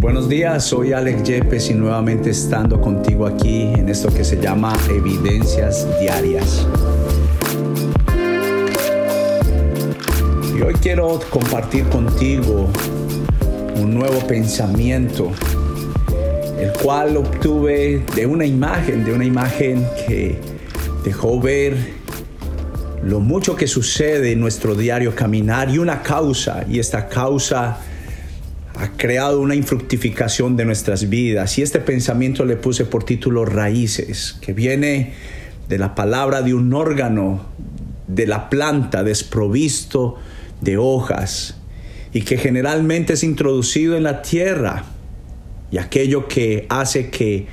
Buenos días, soy Alex Yepes y nuevamente estando contigo aquí en esto que se llama Evidencias Diarias. Y hoy quiero compartir contigo un nuevo pensamiento, el cual obtuve de una imagen, de una imagen que dejó ver lo mucho que sucede en nuestro diario caminar y una causa, y esta causa ha creado una infructificación de nuestras vidas. Y este pensamiento le puse por título Raíces, que viene de la palabra de un órgano de la planta desprovisto de hojas y que generalmente es introducido en la tierra y aquello que hace que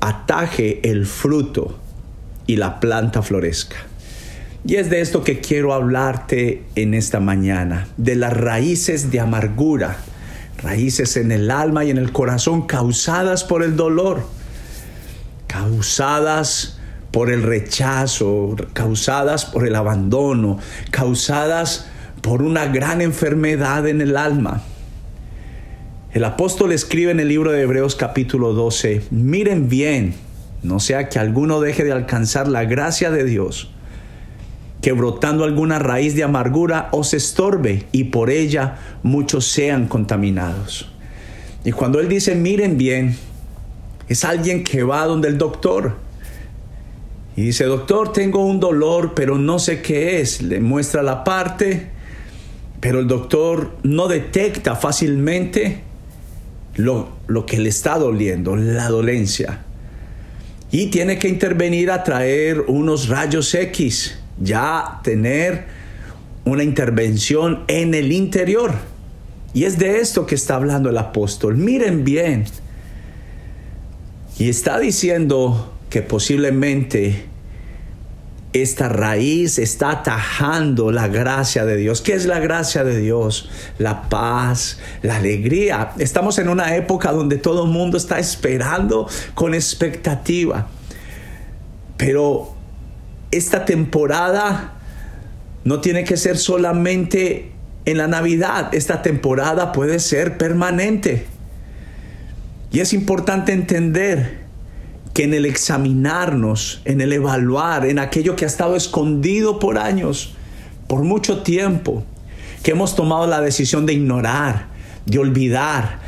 ataje el fruto y la planta florezca. Y es de esto que quiero hablarte en esta mañana, de las raíces de amargura raíces en el alma y en el corazón causadas por el dolor, causadas por el rechazo, causadas por el abandono, causadas por una gran enfermedad en el alma. El apóstol escribe en el libro de Hebreos capítulo 12, miren bien, no sea que alguno deje de alcanzar la gracia de Dios que brotando alguna raíz de amargura os estorbe y por ella muchos sean contaminados. Y cuando él dice, miren bien, es alguien que va donde el doctor y dice, doctor, tengo un dolor, pero no sé qué es. Le muestra la parte, pero el doctor no detecta fácilmente lo, lo que le está doliendo, la dolencia. Y tiene que intervenir a traer unos rayos X ya tener una intervención en el interior. Y es de esto que está hablando el apóstol. Miren bien. Y está diciendo que posiblemente esta raíz está atajando la gracia de Dios. ¿Qué es la gracia de Dios? La paz, la alegría. Estamos en una época donde todo el mundo está esperando con expectativa. Pero esta temporada no tiene que ser solamente en la Navidad, esta temporada puede ser permanente. Y es importante entender que en el examinarnos, en el evaluar, en aquello que ha estado escondido por años, por mucho tiempo, que hemos tomado la decisión de ignorar, de olvidar,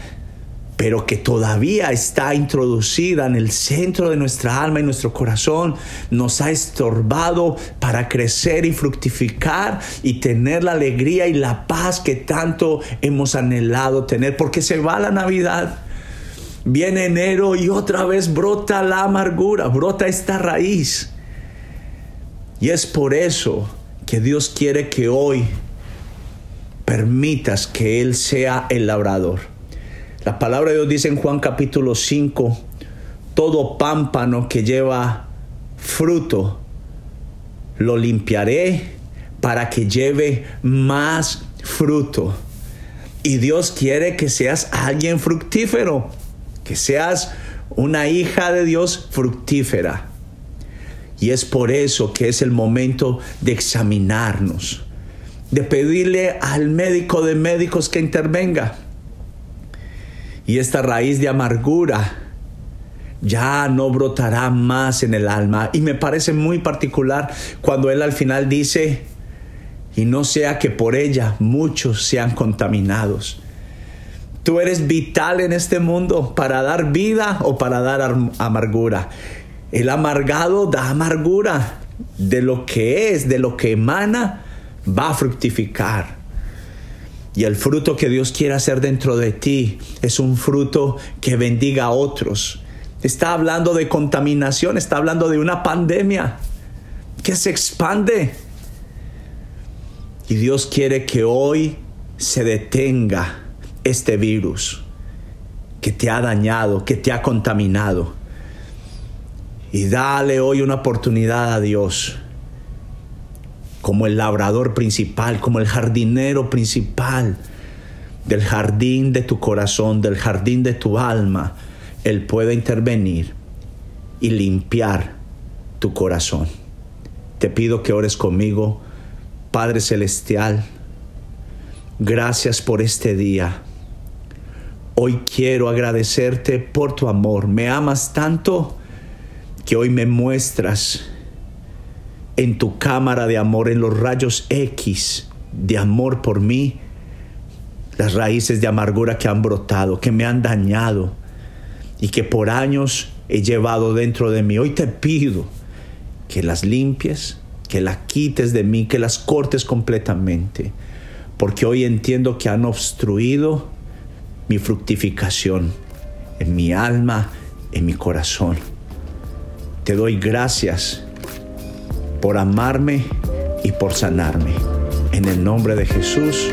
pero que todavía está introducida en el centro de nuestra alma y nuestro corazón, nos ha estorbado para crecer y fructificar y tener la alegría y la paz que tanto hemos anhelado tener, porque se va la Navidad. Viene enero y otra vez brota la amargura, brota esta raíz. Y es por eso que Dios quiere que hoy permitas que Él sea el labrador la palabra de Dios dice en Juan capítulo 5, todo pámpano que lleva fruto, lo limpiaré para que lleve más fruto. Y Dios quiere que seas alguien fructífero, que seas una hija de Dios fructífera. Y es por eso que es el momento de examinarnos, de pedirle al médico de médicos que intervenga y esta raíz de amargura ya no brotará más en el alma. Y me parece muy particular cuando él al final dice, y no sea que por ella muchos sean contaminados. Tú eres vital en este mundo para dar vida o para dar amargura. El amargado da amargura. De lo que es, de lo que emana, va a fructificar. Y el fruto que Dios quiere hacer dentro de ti es un fruto que bendiga a otros. Está hablando de contaminación, está hablando de una pandemia que se expande. Y Dios quiere que hoy se detenga este virus que te ha dañado, que te ha contaminado. Y dale hoy una oportunidad a Dios como el labrador principal, como el jardinero principal del jardín de tu corazón, del jardín de tu alma, Él puede intervenir y limpiar tu corazón. Te pido que ores conmigo, Padre Celestial, gracias por este día. Hoy quiero agradecerte por tu amor. Me amas tanto que hoy me muestras en tu cámara de amor, en los rayos X de amor por mí, las raíces de amargura que han brotado, que me han dañado y que por años he llevado dentro de mí. Hoy te pido que las limpies, que las quites de mí, que las cortes completamente, porque hoy entiendo que han obstruido mi fructificación en mi alma, en mi corazón. Te doy gracias por amarme y por sanarme. En el nombre de Jesús.